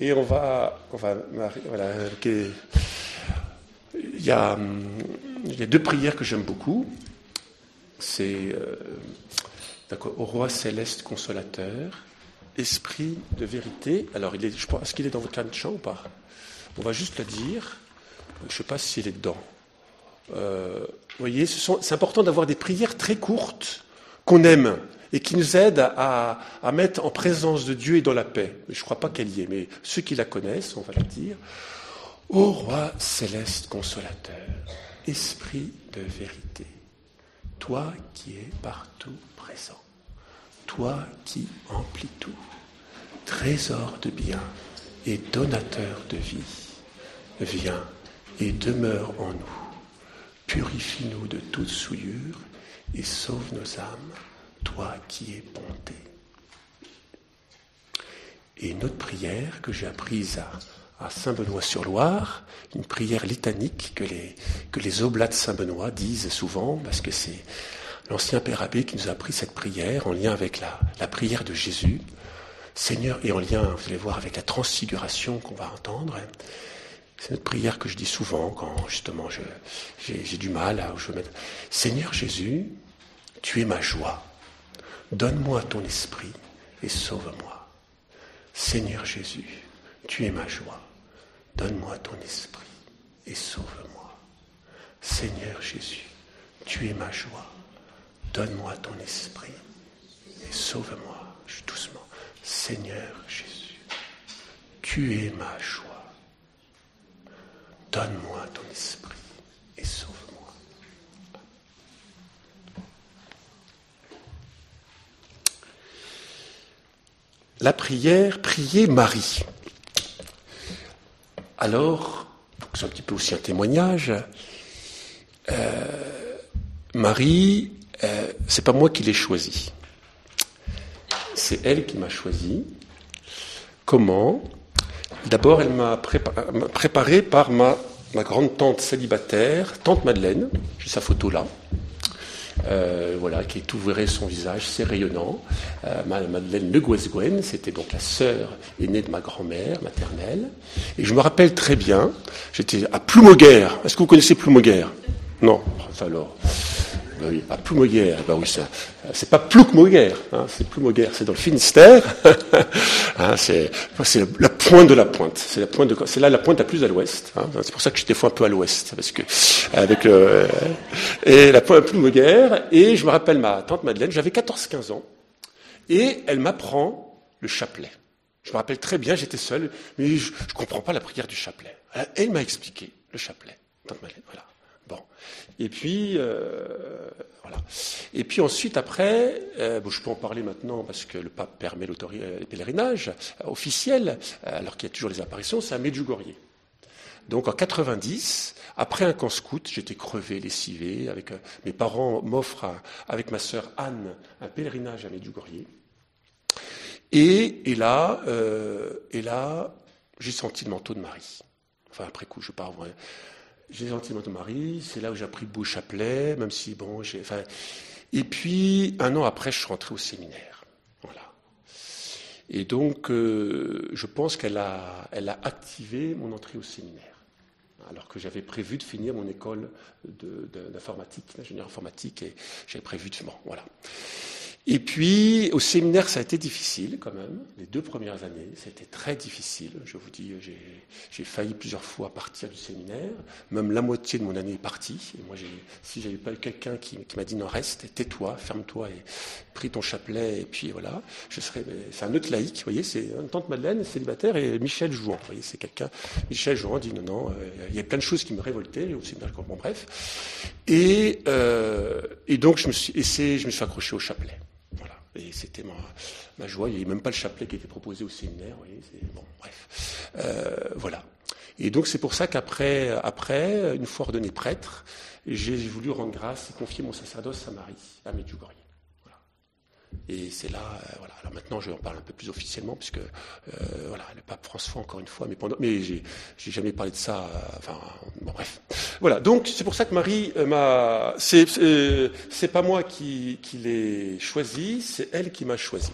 et on va, on voilà, il y, a, il y a deux prières que j'aime beaucoup. C'est euh, au roi céleste consolateur, esprit de vérité. Alors, il est, je pense, est-ce qu'il est dans votre chant ou pas? On va juste le dire. Je ne sais pas s'il est dedans. Euh, vous voyez, c'est important d'avoir des prières très courtes qu'on aime et qui nous aident à, mettre en présence de Dieu et dans la paix. Je ne crois pas qu'elle y est, mais ceux qui la connaissent, on va la dire. Ô roi céleste consolateur, esprit de vérité, toi qui es partout présent, toi qui emplis tout, trésor de bien et donateur de vie, viens et demeure en nous, purifie-nous de toute souillure et sauve nos âmes, toi qui es bonté. Et une autre prière que j'ai apprise à Saint-Benoît-sur-Loire, une prière litanique que les, que oblats de Saint-Benoît disent souvent, parce que c'est l'ancien Père Abbé qui nous a appris cette prière en lien avec la, prière de Jésus. Seigneur, et en lien, vous allez voir, avec la transfiguration qu'on va entendre. C'est une prière que je dis souvent quand justement j'ai du mal à je mettre. Seigneur Jésus, tu es ma joie. Donne-moi ton esprit et sauve-moi. Seigneur Jésus, tu es ma joie. Donne-moi ton esprit et sauve-moi. Seigneur Jésus, tu es ma joie. Donne-moi ton esprit et sauve-moi. Doucement. Seigneur Jésus, tu es ma joie. Donne-moi ton esprit et sauve-moi. La prière, prier Marie. Alors, c'est un petit peu aussi un témoignage. Euh, Marie, euh, c'est pas moi qui l'ai choisie. C'est elle qui m'a choisi. Comment? D'abord, elle m'a préparé par ma, ma grande tante célibataire, tante Madeleine, j'ai sa photo là, euh, voilà, qui tout verrait son visage, c'est rayonnant. Euh, Madeleine Le Guesguen, c'était donc la sœur aînée de ma grand-mère maternelle. Et je me rappelle très bien, j'étais à Ploumoguer. Est-ce que vous connaissez Ploumoguer Non. alors. Ben oui, à Ploumoguer, ben oui, c'est pas Ploumoguer, hein, c'est Ploumoguer, c'est dans le Finistère. hein, c'est la pointe de la pointe. C'est là la pointe la plus à l'ouest. Hein, c'est pour ça que j'étais fois un peu à l'ouest, parce que avec et la pointe Ploumoguer. Et je me rappelle ma tante Madeleine, j'avais 14-15 ans, et elle m'apprend le chapelet. Je me rappelle très bien, j'étais seul, mais je ne comprends pas la prière du chapelet. Elle m'a expliqué le chapelet, tante Madeleine. Voilà. Bon. Et puis, euh, Et puis ensuite, après, euh, je peux en parler maintenant parce que le pape permet euh, les pèlerinages officiels, alors qu'il y a toujours les apparitions, c'est à Medjugorje. Donc en 90, après un camp scout, j'étais crevé, lessivé, avec mes parents m'offrent avec ma sœur Anne un pèlerinage à Medjugorje. Et, là, là, j'ai senti le manteau de Marie. Enfin, après coup, je pars j'ai senti de Marie, c'est là où j'ai appris le beau chapelet, même si, bon, j'ai. Enfin, et puis, un an après, je suis rentré au séminaire. Voilà. Et donc, euh, je pense qu'elle a, elle a activé mon entrée au séminaire. Alors que j'avais prévu de finir mon école d'informatique, d'ingénieur informatique, et j'avais prévu de. Bon, voilà. Et puis, au séminaire, ça a été difficile quand même. Les deux premières années, c'était très difficile. Je vous dis, j'ai failli plusieurs fois partir du séminaire. Même la moitié de mon année est partie. Et moi, si j'avais pas eu quelqu'un qui, m'a dit non, reste, tais-toi, ferme-toi et pris ton chapelet, et puis voilà, je serais. C'est un autre laïc, vous voyez, c'est une tante Madeleine, célibataire, et Michel Jouan. Vous voyez, c'est quelqu'un. Michel Jouan dit non, non, euh, il y a plein de choses qui me révoltaient au séminaire. Bon, bref. Et, euh, donc, je me suis, je me suis accroché au chapelet. Et c'était ma, joie. Il n'y avait même pas le chapelet qui était proposé au séminaire. Bon, bref. Euh, voilà. Et donc c'est pour ça qu'après, après, une fois ordonné prêtre, j'ai voulu rendre grâce et confier mon sacerdoce à Marie, à Medjugorje. Et c'est là, euh, voilà. Alors maintenant, je en parle un peu plus officiellement, puisque euh, voilà, le pape François, encore une fois, mais pendant, mais j'ai, jamais parlé de ça. Euh, enfin, bon, bref. Voilà. Donc c'est pour ça que Marie m'a. C'est, c'est, pas moi qui, qui l'ai choisi, c'est elle qui m'a choisi.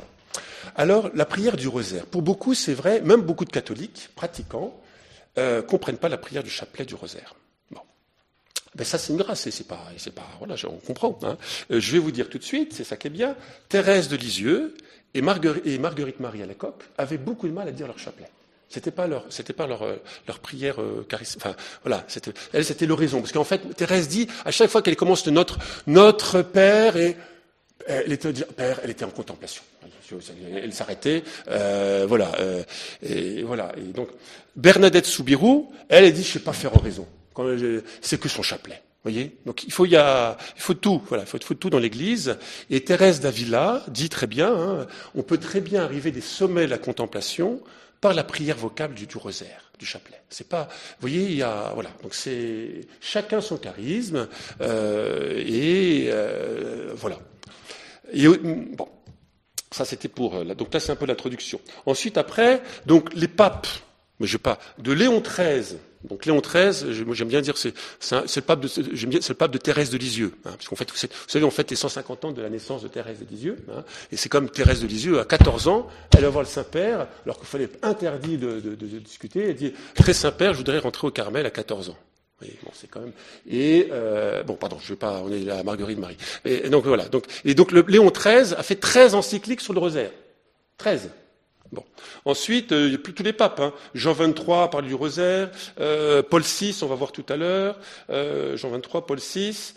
Alors, la prière du rosaire. Pour beaucoup, c'est vrai, même beaucoup de catholiques pratiquants euh, comprennent pas la prière du chapelet du rosaire. Ben ça, c'est une grâce, c'est pas, c'est pas, voilà, on comprend. Hein. Euh, je vais vous dire tout de suite, c'est ça qui est bien. Thérèse de Lisieux et, Marguerite, Marie à l'époque avaient beaucoup de mal à dire leur chapelet. C'était pas leur, c'était pas leur, euh, leur prière euh, Enfin, voilà, c'était, elle, c'était l'oraison. Parce qu'en fait, Thérèse dit, à chaque fois qu'elle commence notre, notre Père, et elle était, Père, elle était en contemplation. Elle s'arrêtait, euh, voilà, euh, et voilà. Et donc, Bernadette Soubirou, elle, elle dit, je sais pas faire oraison. C'est que son chapelet. Voyez Donc il faut, il, y a, il faut tout, voilà, il faut, il faut tout dans l'Église. Et Thérèse d'Avila dit très bien, hein, on peut très bien arriver des sommets de la contemplation par la prière vocable du, du rosaire, du chapelet. C'est pas, vous voyez, il y a, voilà, donc c'est chacun son charisme euh, et euh, voilà. Et bon, ça c'était pour donc là c'est un peu l'introduction. Ensuite après, donc les papes, mais je pas de Léon XIII donc Léon XIII, j'aime bien dire, c'est le pape de, Thérèse de Lisieux, hein, parce qu'en fait, vous savez, on fête les 150 ans de la naissance de Thérèse de Lisieux, hein, et c'est comme Thérèse de Lisieux, à 14 ans, elle va voir le Saint-Père, alors qu'il fallait interdit de, de, discuter, elle dit, très Saint-Père, je voudrais rentrer au Carmel à 14 ans. bon, c'est quand même. Et euh, bon, pardon, je vais pas. On est à Marguerite Marie. Et, donc voilà. Et donc le, Léon XIII a fait 13 encycliques sur le rosaire. 13. Bon. Ensuite, euh, il n'y a plus tous les papes. Hein. Jean XXIII parle du rosaire. Euh, Paul VI, on va voir tout à l'heure. Euh, Jean XXIII, Paul VI.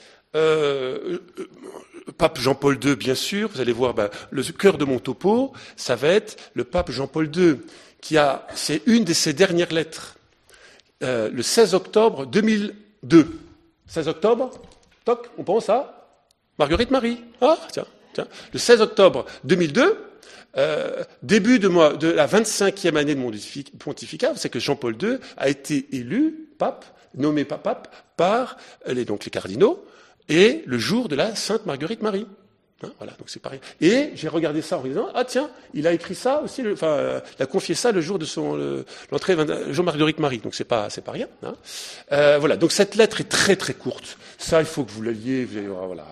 pape Jean-Paul II, bien sûr. Vous allez voir, ben, le cœur de mon topo, ça va être le pape Jean-Paul II, qui a, c'est une de ses dernières lettres, le 16 octobre 2002. 16 octobre, toc, on pense à Marguerite Marie. Ah, tiens, tiens. Le 16 octobre 2002, euh, début de, la 25e année de mon pontificat, c'est que Jean-Paul II a été élu pape, nommé pape par les, donc les cardinaux, et le jour de la Sainte Marguerite Marie. Hein, voilà, donc c'est pareil. Et j'ai regardé ça en disant ah tiens, il a écrit ça aussi, enfin, euh, il a confié ça le jour de son l'entrée Jean-Marguerite Marie, donc c'est pas c'est pas rien. Hein. Euh, voilà, donc cette lettre est très très courte. Ça, il faut que vous la liez. Vous, voilà,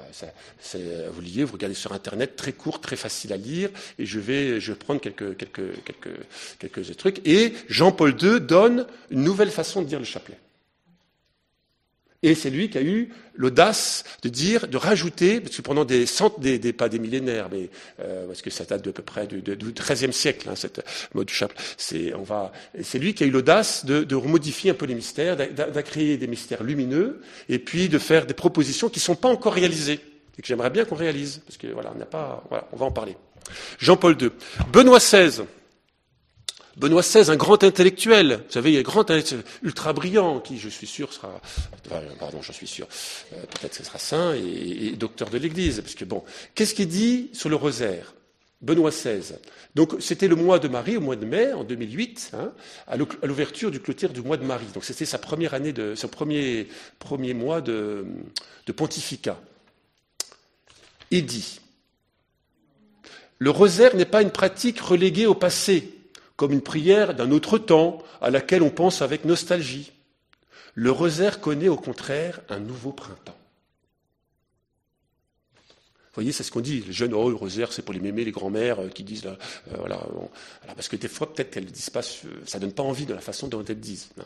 vous liez, vous regardez sur internet, très court, très facile à lire. Et je vais je vais prendre quelques quelques quelques quelques trucs. Et Jean-Paul II donne une nouvelle façon de dire le chapelet. Et c'est lui qui a eu l'audace de dire, de rajouter, parce que pendant des centaines, des, pas des millénaires, mais euh, parce que ça date de peu près du, XIIIe siècle, hein, cette mode du chapelet. C'est, on va, c'est lui qui a eu l'audace de, de remodifier un peu les mystères, créer des mystères lumineux, et puis de faire des propositions qui ne sont pas encore réalisées et que j'aimerais bien qu'on réalise, parce que voilà, on n'a pas, voilà, on va en parler. Jean-Paul II, Benoît XVI. Benoît XVI, un grand intellectuel, vous savez, il un grand ultra brillant, qui, je suis sûr, sera, pardon, je suis sûr, euh, peut-être ce sera saint et, docteur de l'Église, parce que bon, qu'est-ce qu'il dit sur le rosaire Benoît XVI? Donc, c'était le mois de Marie, au mois de mai, en 2008, hein, à l'ouverture du clôture du mois de Marie. Donc, c'était sa première année de, son premier, premier mois de pontificat. Il dit, le rosaire n'est pas une pratique reléguée au passé, comme une prière d'un autre temps à laquelle on pense avec nostalgie. Le rosaire connaît au contraire un nouveau printemps. Vous voyez, c'est ce qu'on dit. Les jeunes, oh, le rosaire, c'est pour les mémés, les grands-mères euh, qui disent, euh, voilà, parce que des fois, peut-être qu'elles ne disent pas, ça donne pas envie de la façon dont elles disent. Hein.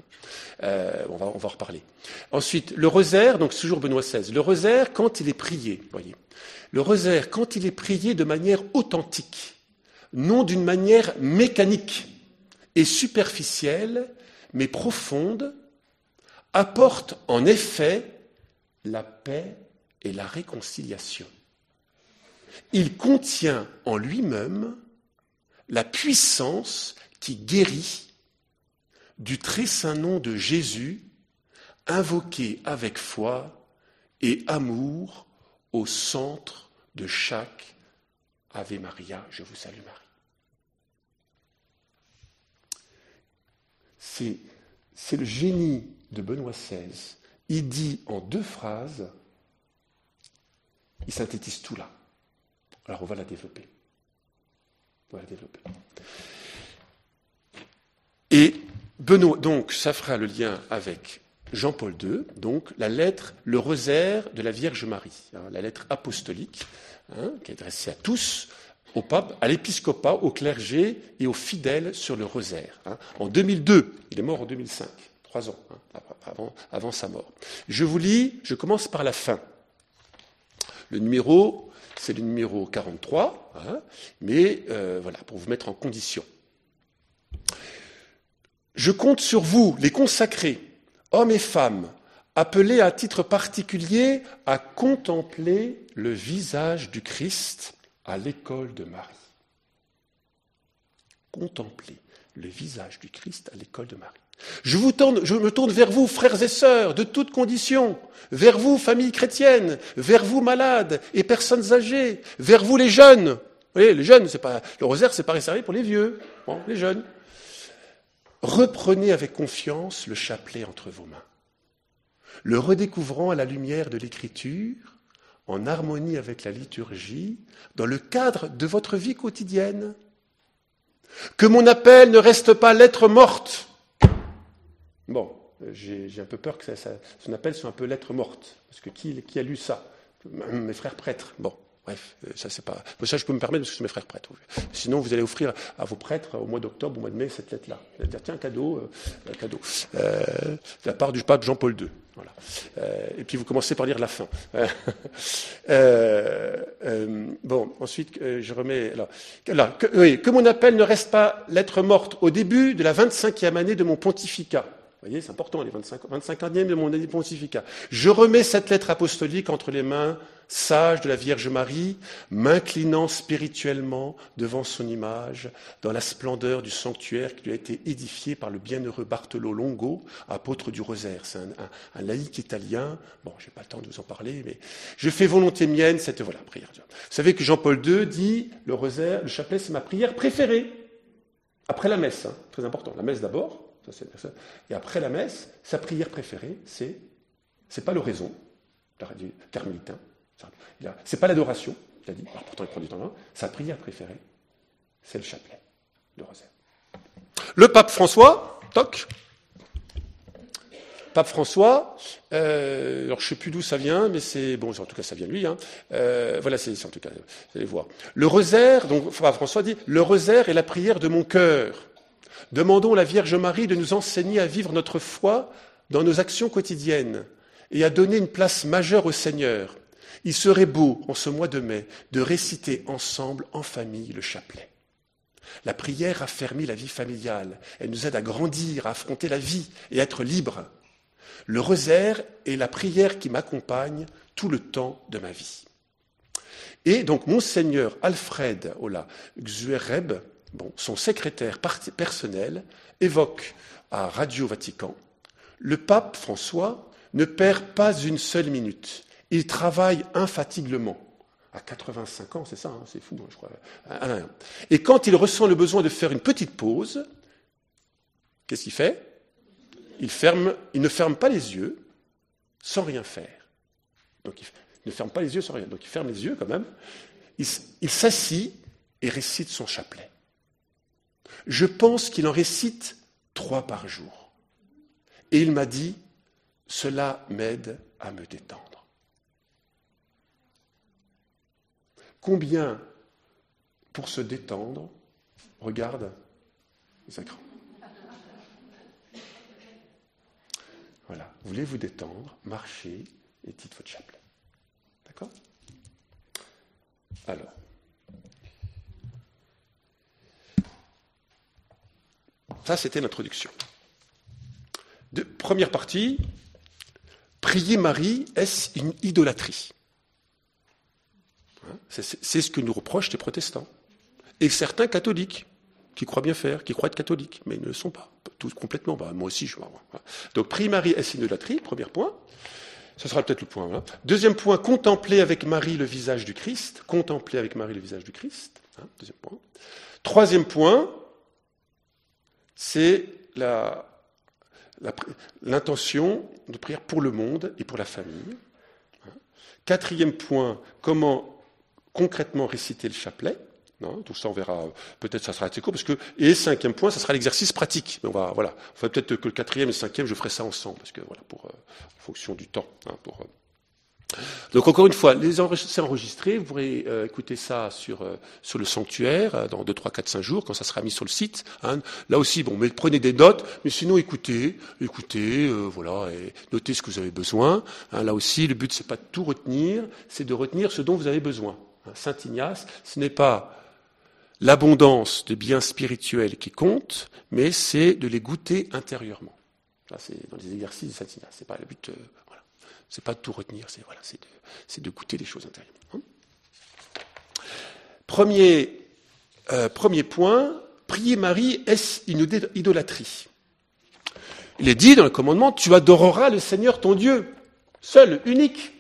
Euh, on, va, on va en reparler. Ensuite, le rosaire, donc toujours Benoît XVI, le rosaire, quand il est prié, voyez, le rosaire, quand il est prié de manière authentique, non d'une manière mécanique et superficielle, mais profonde, apporte en effet la paix et la réconciliation. Il contient en lui-même la puissance qui guérit du très saint nom de Jésus, invoqué avec foi et amour au centre de chaque Ave Maria, je vous salue Marie. C'est le génie de Benoît XVI. Il dit en deux phrases, il synthétise tout là. Alors on va la développer. On va la développer. Et Benoît, donc, ça fera le lien avec Jean-Paul II, donc la lettre, le rosaire de la Vierge Marie, hein, la lettre apostolique, hein, qui est adressée à tous, au pape, à l'épiscopat, au clergé et aux fidèles sur le rosaire. Hein. En 2002, il est mort en 2005, trois ans hein, avant, sa mort. Je vous lis, je commence par la fin. Le numéro, c'est le numéro 43, hein, mais euh, voilà, pour vous mettre en condition. Je compte sur vous, les consacrés, hommes et femmes, appelés à titre particulier à contempler le visage du Christ à l'école de Marie. Contempler le visage du Christ à l'école de Marie. Je, me tourne vers vous, frères et sœurs, de toutes conditions, vers vous, famille chrétienne, vers vous, malades et personnes âgées, vers vous, les jeunes. Vous voyez, les jeunes, le rosaire, c'est pas réservé pour les vieux, les jeunes. Reprenez avec confiance le chapelet entre vos mains le redécouvrant à la lumière de l'écriture, en harmonie avec la liturgie, dans le cadre de votre vie quotidienne. Que mon appel ne reste pas lettre morte. Bon, j'ai un peu peur que son appel soit un peu lettre morte, parce que qui, a lu ça? Mes frères prêtres. Bon, Bref, euh, ça c'est pas. Ça je peux me permettre parce que c'est mes frères prêtres. Sinon, vous allez offrir à vos prêtres au mois d'octobre, au mois de mai, cette lettre-là. Tiens, cadeau, euh, cadeau, euh, de la part du pape Jean-Paul II. Voilà. Euh, et puis vous commencez par lire la fin. bon, ensuite je remets. Alors, que, que mon appel ne reste pas lettre morte au début de la 25e année de mon pontificat. Vous voyez, c'est important, les 25, 25 e de mon année pontificat. Je remets cette lettre apostolique entre les mains sage de la Vierge Marie, m'inclinant spirituellement devant son image, dans la splendeur du sanctuaire qui lui a été édifié par le bienheureux Bartolo Longo, apôtre du rosaire. C'est un, laïc italien. Bon, j'ai pas le temps de vous en parler, mais je fais volonté mienne cette voilà prière. Vous savez que Jean-Paul II dit le rosaire, le chapelet, c'est ma prière préférée après la messe. Hein, très important. La messe d'abord, et après la messe, sa prière préférée, c'est c'est pas l'oraison, du c'est pas l'adoration, il a dit, alors pourtant il prend du temps sa prière préférée, c'est le chapelet, le rosaire. Le pape François, toc, pape François, euh, alors je ne sais plus d'où ça vient, mais c'est bon, en tout cas ça vient de lui. Hein. Euh, voilà, c'est en tout cas, vous allez voir. Le rosaire, donc François dit, le rosaire est la prière de mon cœur. Demandons à la Vierge Marie de nous enseigner à vivre notre foi dans nos actions quotidiennes et à donner une place majeure au Seigneur. Il serait beau, en ce mois de mai, de réciter ensemble, en famille, le chapelet. La prière affermit la vie familiale. Elle nous aide à grandir, à affronter la vie et à être libre. Le rosaire est la prière qui m'accompagne tout le temps de ma vie. Et donc, Monseigneur Alfred Ola Xuereb, son secrétaire personnel, évoque à Radio Vatican Le pape François ne perd pas une seule minute. Il travaille infatigablement. À 85 ans, c'est ça, hein, c'est fou, hein, je crois. Et quand il ressent le besoin de faire une petite pause, qu'est-ce qu'il fait? Il ne ferme pas les yeux sans rien faire. Donc il ne ferme pas les yeux sans rien. Donc il ferme les yeux quand même. il s'assit et récite son chapelet. Je pense qu'il en récite trois par jour. Et il m'a dit, cela m'aide à me détendre. Combien, pour se détendre, regarde les écrans Voilà, voulez vous détendre, marchez et dites votre chapelet. D'accord? Alors, ça c'était l'introduction. première partie, prier Marie, est-ce une idolâtrie c'est ce que nous reprochent les protestants. Et certains catholiques, qui croient bien faire, qui croient être catholiques, mais ils ne le sont pas, tous complètement. Moi aussi, je vois. Donc, prier Marie est idolâtrie, premier point. Ce sera peut-être le point. Deuxième point, contempler avec Marie le visage du Christ. Contempler avec Marie le visage du Christ. Hein, deuxième point. Troisième point, c'est l'intention de prière pour le monde et pour la famille. Quatrième point, comment concrètement réciter le chapelet. Non, tout ça, on verra. Peut-être ça sera assez court, parce que et cinquième point, ça sera l'exercice pratique. on va, voilà, peut-être que le quatrième et le cinquième, je ferai ça ensemble, parce que voilà, pour euh, en fonction du temps, hein, pour. Euh. Donc encore une fois, c'est enregistré, vous pourrez euh, écouter ça sur, euh, le sanctuaire euh, dans 2, 3, 4, 5 jours, quand ça sera mis sur le site. Hein. Là aussi, bon, mais prenez des notes, mais sinon écoutez, écoutez, voilà, notez ce que vous avez besoin. Hein. Là aussi, le but c'est pas de tout retenir, c'est de retenir ce dont vous avez besoin. Hein. Saint Ignace, ce n'est pas l'abondance de biens spirituels qui compte, mais c'est de les goûter intérieurement. C'est dans les exercices de Saint Ignace. Pas le but. C'est pas de tout retenir, c'est voilà, de, goûter les choses intérieures. Hein. premier, euh, premier point, prier Marie, est-ce une idolâtrie? Il est dit dans le commandement, tu adoreras le Seigneur ton Dieu, seul, unique.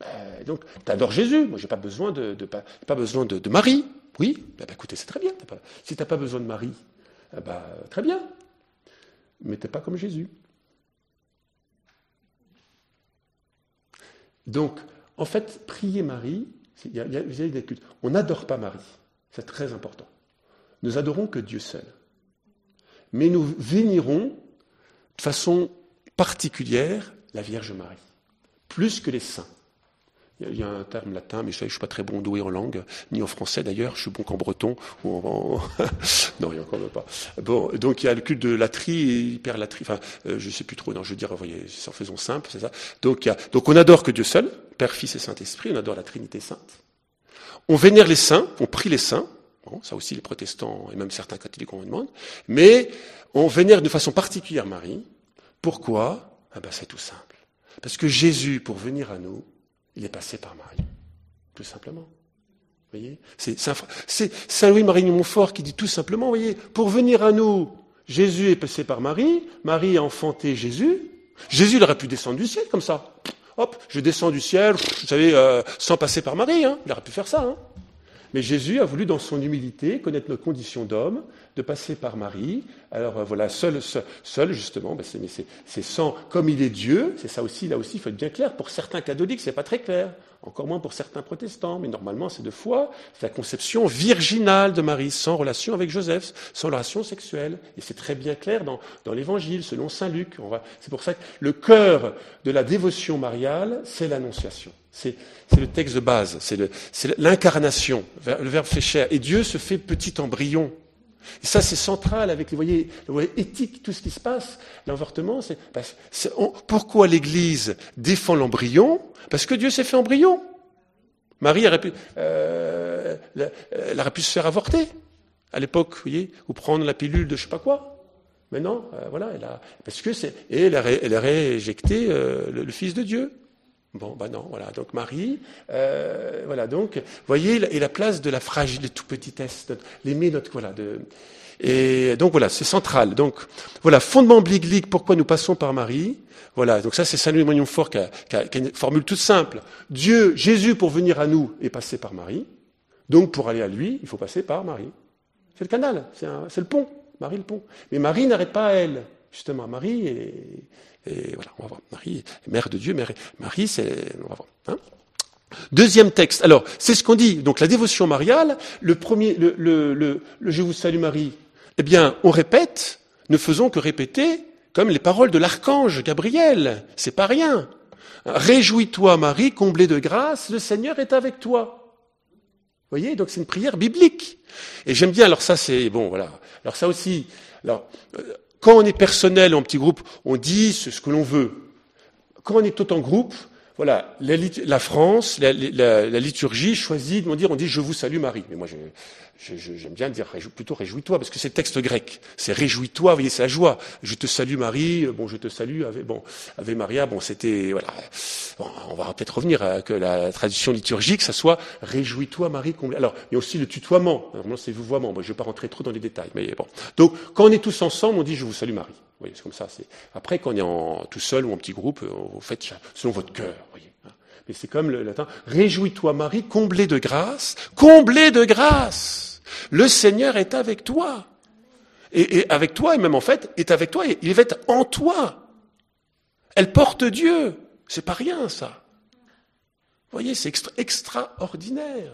Ben, donc, tu adores Jésus. Moi, j'ai pas besoin de, pas, besoin de, Marie. Oui, ben, ben, écoutez, c'est très bien. si tu n'as pas besoin de Marie, eh ben, très bien. Mais tu n'es pas comme Jésus. Donc, en fait, prier Marie, il y a. On n'adore pas Marie. C'est très important. Nous adorons que Dieu seul. Mais nous vénérons de façon particulière la Vierge Marie, plus que les saints. Il y a un terme latin, mais je ne suis pas très bon doué en langue, ni en français d'ailleurs, je suis bon qu'en breton. Ou en... non, il n'y a encore pas. Bon, donc il y a le culte de la tri, hyper la tri, enfin, euh, je ne sais plus trop, non, je veux dire, voyez, en faisons simple, c'est ça. Donc, il y a... donc on adore que Dieu seul, Père, Fils et Saint-Esprit, on adore la Trinité Sainte. On vénère les saints, on prie les saints, bon, ça aussi les protestants et même certains catholiques on demande, mais on vénère de façon particulière Marie. Pourquoi? Ah ben, C'est tout simple. Parce que Jésus, pour venir à nous, il est passé par Marie, tout simplement. Vous voyez? C'est Saint Louis-Marie Montfort qui dit tout simplement, vous voyez, pour venir à nous, Jésus est passé par Marie, Marie a enfanté Jésus. Jésus il aurait pu descendre du ciel comme ça. Hop, je descends du ciel, vous savez, euh, sans passer par Marie. Hein. Il aurait pu faire ça. Hein. Mais Jésus a voulu, dans son humilité, connaître nos conditions d'homme, de passer par Marie. Alors euh, voilà, seul, seul, justement, ben c'est sans, comme il est Dieu, c'est ça aussi, là aussi, il faut être bien clair. Pour certains catholiques, c'est pas très clair encore moins pour certains protestants, mais normalement c'est de foi, c'est la conception virginale de Marie, sans relation avec Joseph, sans relation sexuelle. Et c'est très bien clair dans, l'Évangile, selon Saint Luc. C'est pour ça que le cœur de la dévotion mariale, c'est l'Annonciation. C'est le texte de base, c'est l'incarnation, le verbe fait chair. Et Dieu se fait petit embryon. Et ça, c'est central avec, vous voyez, voyez, éthique, tout ce qui se passe. L'avortement, c'est, pourquoi l'Église défend l'embryon? Parce que Dieu s'est fait embryon. Marie aurait pu, euh, aurait pu se faire avorter à l'époque, vous voyez, ou prendre la pilule de je sais pas quoi. Mais non, euh, voilà, elle a, parce que c'est, et elle a, a rééjecté euh, le, Fils de Dieu. Bon, ben non, voilà. Donc Marie, euh, voilà. Donc, voyez, et la place de la fragile, tout petitesse, l'aimer, notre voilà. De, et donc voilà, c'est central. Donc voilà, fondement biblique. Pourquoi nous passons par Marie? Voilà. Donc ça, c'est Saint Louis qui a, qui, qui a une formule toute simple. Dieu, Jésus, pour venir à nous, est passé par Marie. Donc pour aller à lui, il faut passer par Marie. C'est le canal, c'est le pont. Marie le pont. Mais Marie n'arrête pas à elle. Justement, Marie est, et voilà, on va voir. Marie, mère de Dieu, mère, Marie, c'est, on va voir. Hein Deuxième texte. Alors, c'est ce qu'on dit. Donc, la dévotion mariale, le premier, le, Je vous salue Marie. Eh bien, on répète, ne faisons que répéter comme les paroles de l'archange Gabriel. C'est pas rien. Réjouis-toi Marie, comblée de grâce, le Seigneur est avec toi. Vous voyez, donc c'est une prière biblique. Et j'aime bien, alors ça c'est, bon voilà, alors ça aussi, euh, quand on est personnel en petit groupe, on dit ce, que l'on veut. Quand on est tout en groupe, voilà, la, France, la, liturgie choisit de dire, on dit je vous salue Marie. Mais moi, j'aime bien dire plutôt réjouis-toi, parce que c'est texte grec. C'est réjouis-toi, voyez, c'est la joie. Je te salue Marie, bon, je te salue, avec, bon, avec Maria, bon, c'était, voilà. on va peut-être revenir à que la tradition liturgique, ça soit réjouis-toi Marie. Alors, il y a aussi le tutoiement. Normalement, c'est vouvoiement. Moi, je ne vais pas rentrer trop dans les détails, mais bon. Donc, quand on est tous ensemble, on dit je vous salue Marie. C'est comme ça. Après, quand on est en, tout seul ou en petit groupe, vous faites selon votre cœur. Voyez. Hein. Mais c'est comme le latin. Réjouis-toi, Marie, comblée de grâce, comblée de grâce. Le Seigneur est avec toi. Et, avec toi, et même en fait, est avec toi, il va être en toi. Elle porte Dieu. C'est pas rien, ça. Vous voyez, c'est extraordinaire.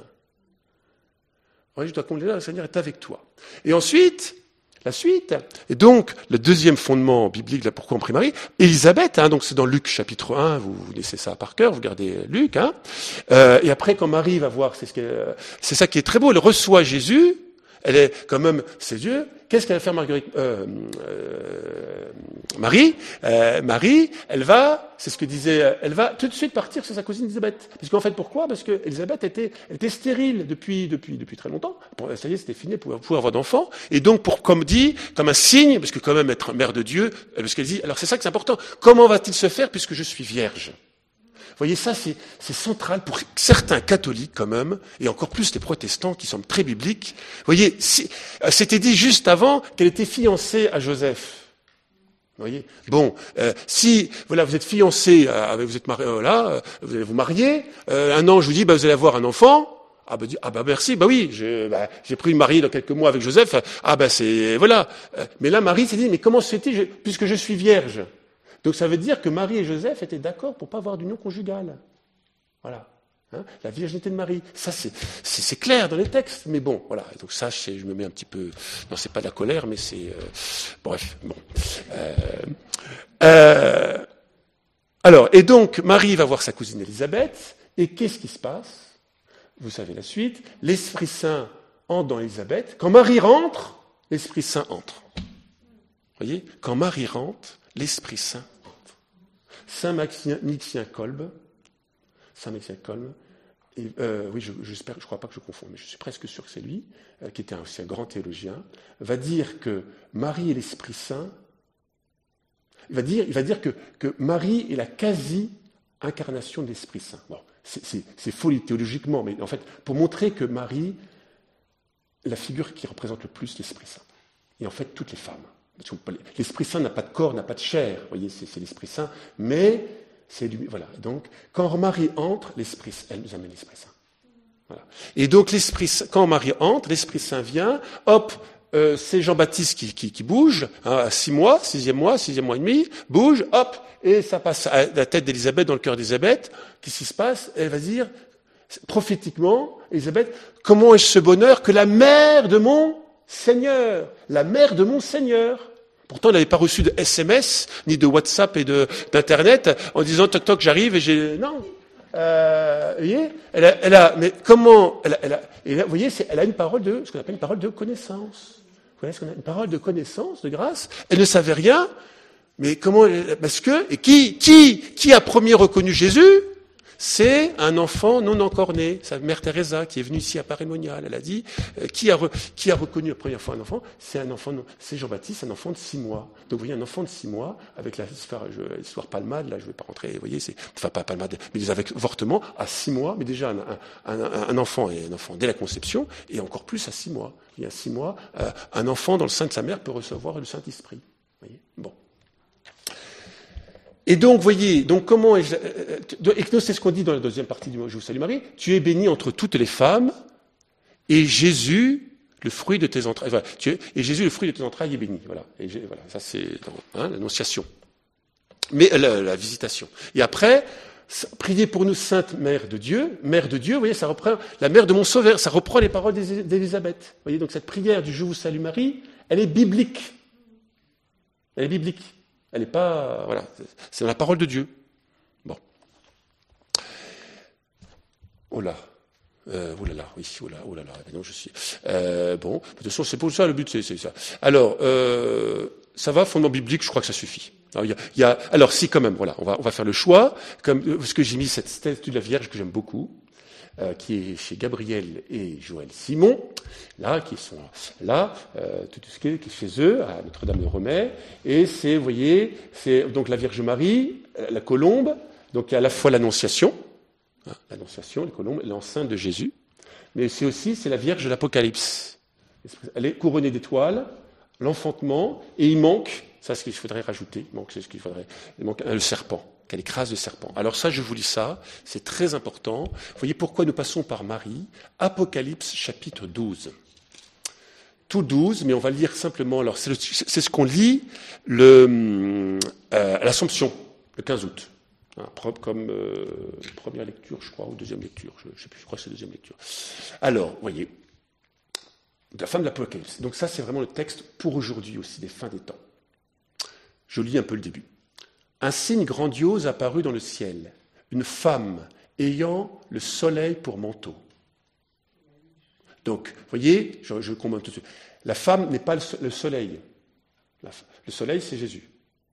Je dois combler le Seigneur est avec toi. Et ensuite, la suite. Et donc, le deuxième fondement biblique, là, pourquoi on prie Marie Élisabeth, hein, donc c'est dans Luc chapitre 1, vous, laissez ça par cœur, vous gardez Luc. Hein, euh, et après, quand Marie va voir, c'est ce c'est ça qui est très beau, elle reçoit Jésus, elle est quand même ses yeux. Qu'est-ce qu'elle va faire Marguerite euh, euh, Marie? Euh, Marie, elle va, c'est ce que disait, elle va tout de suite partir sur sa cousine Elisabeth. Parce qu'en fait, pourquoi? Parce que Elisabeth était, elle était stérile depuis, depuis, depuis très longtemps. Ça y est, c'était fini, pouvait pouvoir avoir d'enfants. Et donc, pour, comme dit, comme un signe, parce que quand même être mère de Dieu, parce qu'elle dit, alors c'est ça que c'est important. Comment va-t-il se faire puisque je suis vierge? Voyez, ça, c'est central pour certains catholiques quand même, et encore plus les protestants qui semblent très bibliques. Vous voyez, euh, c'était dit juste avant qu'elle était fiancée à Joseph. Voyez Bon, euh, si voilà, vous êtes fiancé, euh, vous êtes marié, là, vous allez vous marier, un an, je vous dis, bah, vous allez avoir un enfant. Ah bah, ah bah merci, bah oui, bah, j'ai pris une mariée dans quelques mois avec Joseph. Ah bah c'est voilà. Mais là, Marie s'est dit, mais comment fait-il puisque je suis vierge? Donc ça veut dire que Marie et Joseph étaient d'accord pour pas avoir d'union conjugale. Voilà. Hein, la virginité de Marie. Ça, c'est clair dans les textes. Mais bon, voilà. Donc ça, je me mets un petit peu... Non, c'est pas de la colère, mais c'est... Euh, bref, bon. Euh, euh, alors, et donc, Marie va voir sa cousine Élisabeth. Et qu'est-ce qui se passe? Vous savez la suite. L'Esprit Saint entre dans Élisabeth. Quand Marie rentre, l'Esprit Saint entre. Vous voyez? Quand Marie rentre, l'Esprit Saint Saint Maxien Kolb, Saint Maxien Kolb, euh, oui, je ne crois pas que je confonds, mais je suis presque sûr que c'est lui, euh, qui était aussi un grand théologien, va dire que Marie et l'Esprit Saint, va dire, que Marie est la quasi-incarnation de l'Esprit Saint. Bon, c'est folie théologiquement, mais en fait, pour montrer que Marie, la figure qui représente le plus l'Esprit Saint, et en fait toutes les femmes. L'Esprit Saint n'a pas de corps, n'a pas de chair. Voyez, c'est l'Esprit Saint. Mais c'est lui. Voilà. Donc, quand Marie entre, l'Esprit, elle nous amène l'Esprit Saint. Et donc, l'Esprit, quand Marie entre, l'Esprit Saint vient. Hop, euh, c'est Jean-Baptiste qui, bouge hein, à six mois, sixième mois, sixième mois et demi, bouge, hop, et ça passe à la tête d'Élisabeth, dans le cœur d'Élisabeth. Qu'est-ce qui se passe? Elle va dire prophétiquement, Élisabeth, comment est-ce ce bonheur que la mère de mon Seigneur, la mère de mon Seigneur. Pourtant, elle n'avait pas reçu de SMS, ni de WhatsApp et d'Internet en disant toc toc, j'arrive et j'ai. Non. Euh, vous voyez elle a, elle a, mais comment elle a, elle a, voyez, elle a une parole de ce qu'on appelle une parole de connaissance. Vous voyez ce qu'on a Une parole de connaissance, de grâce. Elle ne savait rien, mais comment Parce que et qui, qui, qui a premier reconnu Jésus? C'est un enfant non encore né. Sa mère Teresa, qui est venue ici à Paris-Monial, elle a dit, euh, qui, a reconnu la première fois un enfant C'est un enfant, c'est Jean-Baptiste, un enfant de six mois. Donc vous voyez, un enfant de six mois, avec l'histoire palmade, là je ne vais pas rentrer, vous voyez, c'est, enfin pas palmade, mais avec avortements à six mois, mais déjà un, enfant et un enfant dès la conception, et encore plus à six mois. Il y a six mois, euh, un enfant dans le sein de sa mère peut recevoir le Saint-Esprit. voyez? Bon. Et donc, voyez, donc comment euh, euh, et c'est ce qu'on dit dans la deuxième partie du Je vous salue Marie. Tu es bénie entre toutes les femmes, et Jésus, le fruit de tes entrailles, tu es, et Jésus, le fruit de tes entrailles, est béni. Voilà, ça c'est hein, l'annonciation. Mais euh, la, visitation. Et après, priez pour nous, Sainte Mère de Dieu, Mère de Dieu, vous voyez, ça reprend la Mère de mon Sauveur, ça reprend les paroles d'Élisabeth. Vous voyez, donc cette prière du Je vous salue Marie, elle est biblique. Elle est biblique. Elle n'est pas. Voilà, c'est la parole de Dieu. Bon. Oh là. Euh, oh là là, oui, oh là, oh là là, non, je suis. Euh, bon, de toute façon, c'est pour ça, le but, c'est ça. Alors, euh, ça va, fondement biblique, je crois que ça suffit. Alors, y a, alors si, quand même, voilà, on va, on va faire le choix, comme, parce que j'ai mis cette statue de la Vierge que j'aime beaucoup, euh, qui est chez Gabriel et Joël Simon, là, qui sont là, euh, tout ce qui est, chez eux, à Notre-Dame-de-Romay. Et c'est, vous voyez, c'est donc la Vierge Marie, euh, la colombe, donc il y a à la fois l'Annonciation, hein, l'Annonciation, la colombe, l'enceinte de Jésus, mais c'est aussi, c'est la Vierge de l'Apocalypse. Elle est couronnée d'étoiles, l'enfantement, et il manque, ça c'est ce qu'il faudrait rajouter, ce qu'il faudrait, il manque le serpent qu'elle écrase le serpent. Alors ça, je vous lis ça, c'est très important. Vous voyez pourquoi nous passons par Marie. Apocalypse chapitre 12. Tout 12, mais on va lire simplement. Alors c'est ce qu'on lit le, euh, à l'Assomption, le 15 août. Hein, comme euh, première lecture, je crois, ou deuxième lecture. Je ne sais plus, je crois que c'est deuxième lecture. Alors, voyez. la femme de l'Apocalypse. Donc ça, c'est vraiment le texte pour aujourd'hui aussi, des fins des temps. Je lis un peu le début. Un signe grandiose apparut dans le ciel, une femme ayant le soleil pour manteau. Donc, vous voyez, je, je tout de suite. La femme n'est pas le soleil. Le soleil, c'est Jésus,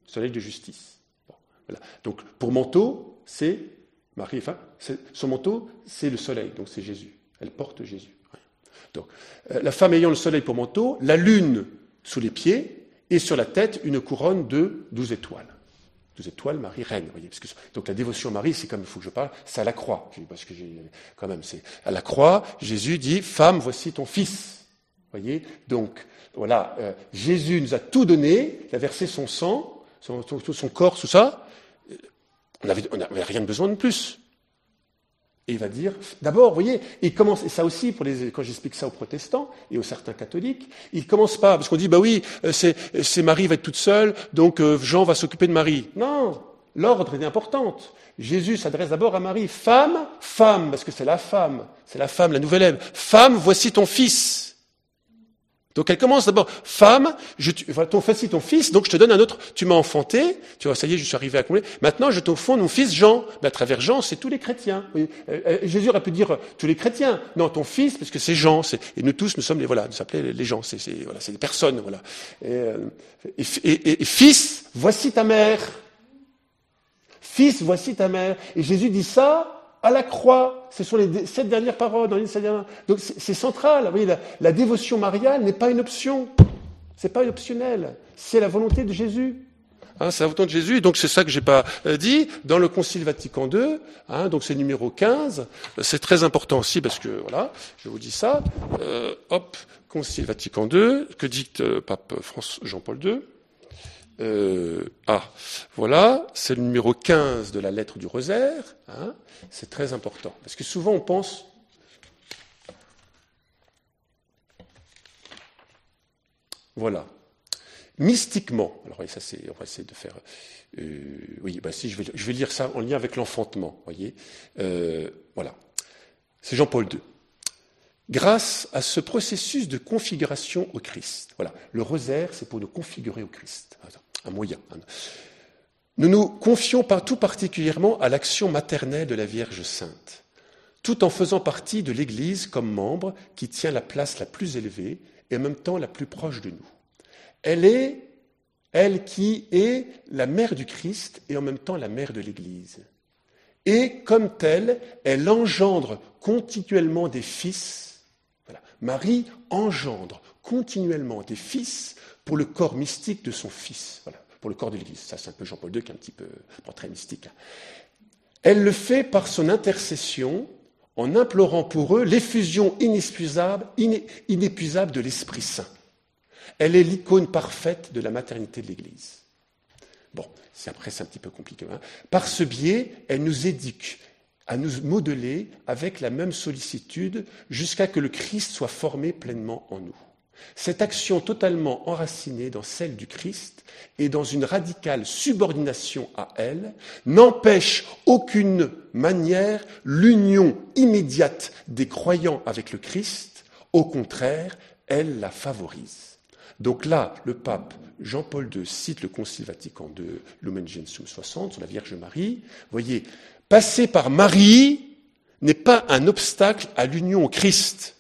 le soleil de justice. Donc, pour manteau, c'est Marie, enfin, son manteau, c'est le soleil, donc c'est Jésus. Elle porte Jésus. Donc, euh, la femme ayant le soleil pour manteau, la lune sous les pieds, et sur la tête une couronne de douze étoiles. Douze étoiles, Marie règne. Voyez, parce donc la dévotion à Marie, c'est comme il faut que je parle, c'est à la croix. Parce que quand même, c'est à la croix. Jésus dit, femme, voici ton fils. Voyez, donc voilà, euh, Jésus nous a tout donné, il a versé son sang, son, son corps, tout ça. On n'avait rien besoin de plus. Et il va dire, d'abord, vous voyez, il commence, et ça aussi, pour les, quand j'explique ça aux protestants et aux certains catholiques, il commence pas, parce qu'on dit, bah oui, euh, c'est, Marie va être toute seule, donc euh, Jean va s'occuper de Marie. Non, l'ordre est important. Jésus s'adresse d'abord à Marie, femme, femme, parce que c'est la femme, c'est la femme, la nouvelle Ève. Femme, voici ton fils. Donc elle commence d'abord, femme, je, ton fils, ton fils, donc je te donne un autre, tu m'as enfanté, tu vois, ça y est, je suis arrivé à combler. Maintenant, je t'enfonce mon fils Jean. Mais à travers Jean, c'est tous les chrétiens. Euh, euh, Jésus aurait pu dire euh, tous les chrétiens. Non, ton fils, parce que c'est Jean. Et nous tous, nous sommes les, voilà, nous s'appelait les gens. C'est, voilà, c'est des personnes, voilà. Et, et fils, voici ta mère. Fils, voici ta mère. Et Jésus dit ça à la croix. Ce sont les sept dernières paroles dans Donc c'est central. Vous voyez, la, dévotion mariale n'est pas une option. C'est pas optionnel. C'est la volonté de Jésus. Hein, c'est la volonté de Jésus, donc c'est ça que j'ai pas euh, dit. Dans le Concile Vatican II, hein, donc c'est numéro 15, c'est très important aussi parce que, voilà, je vous dis ça, euh, hop, Concile Vatican II, que dicte euh, pape Jean-Paul II euh, ah, voilà, c'est le numéro 15 de la lettre du rosaire. Hein, c'est très important. Parce que souvent on pense. Voilà. Mystiquement, alors ça c'est, on va essayer de faire. Euh, oui, bah si, je vais, je vais, lire ça en lien avec l'enfantement, voyez. Euh, voilà. C'est Jean-Paul II. Grâce à ce processus de configuration au Christ. Voilà. Le rosaire, c'est pour nous configurer au Christ un moyen. Nous nous confions tout particulièrement à l'action maternelle de la Vierge Sainte, tout en faisant partie de l'Église comme membre qui tient la place la plus élevée et en même temps la plus proche de nous. Elle est, elle qui est la mère du Christ et en même temps la mère de l'Église. Et comme telle, elle engendre continuellement des fils. Marie engendre continuellement des fils pour le corps mystique de son fils, voilà, pour le corps de l'Église. Ça, c'est un peu Jean-Paul II qui est un petit peu pas très mystique. Hein. Elle le fait par son intercession en implorant pour eux l'effusion inépuisable, de l'Esprit Saint. Elle est l'icône parfaite de la maternité de l'Église. Bon, c'est après c'est un petit peu compliqué. Hein. Par ce biais, elle nous éduque à nous modeler avec la même sollicitude jusqu'à que le Christ soit formé pleinement en nous. Cette action totalement enracinée dans celle du Christ et dans une radicale subordination à elle n'empêche aucune manière l'union immédiate des croyants avec le Christ. Au contraire, elle la favorise. Donc là, le pape Jean-Paul II cite le Concile Vatican II, Lumen Gentium 60, sur la Vierge Marie. Voyez, passer par Marie n'est pas un obstacle à l'union au Christ.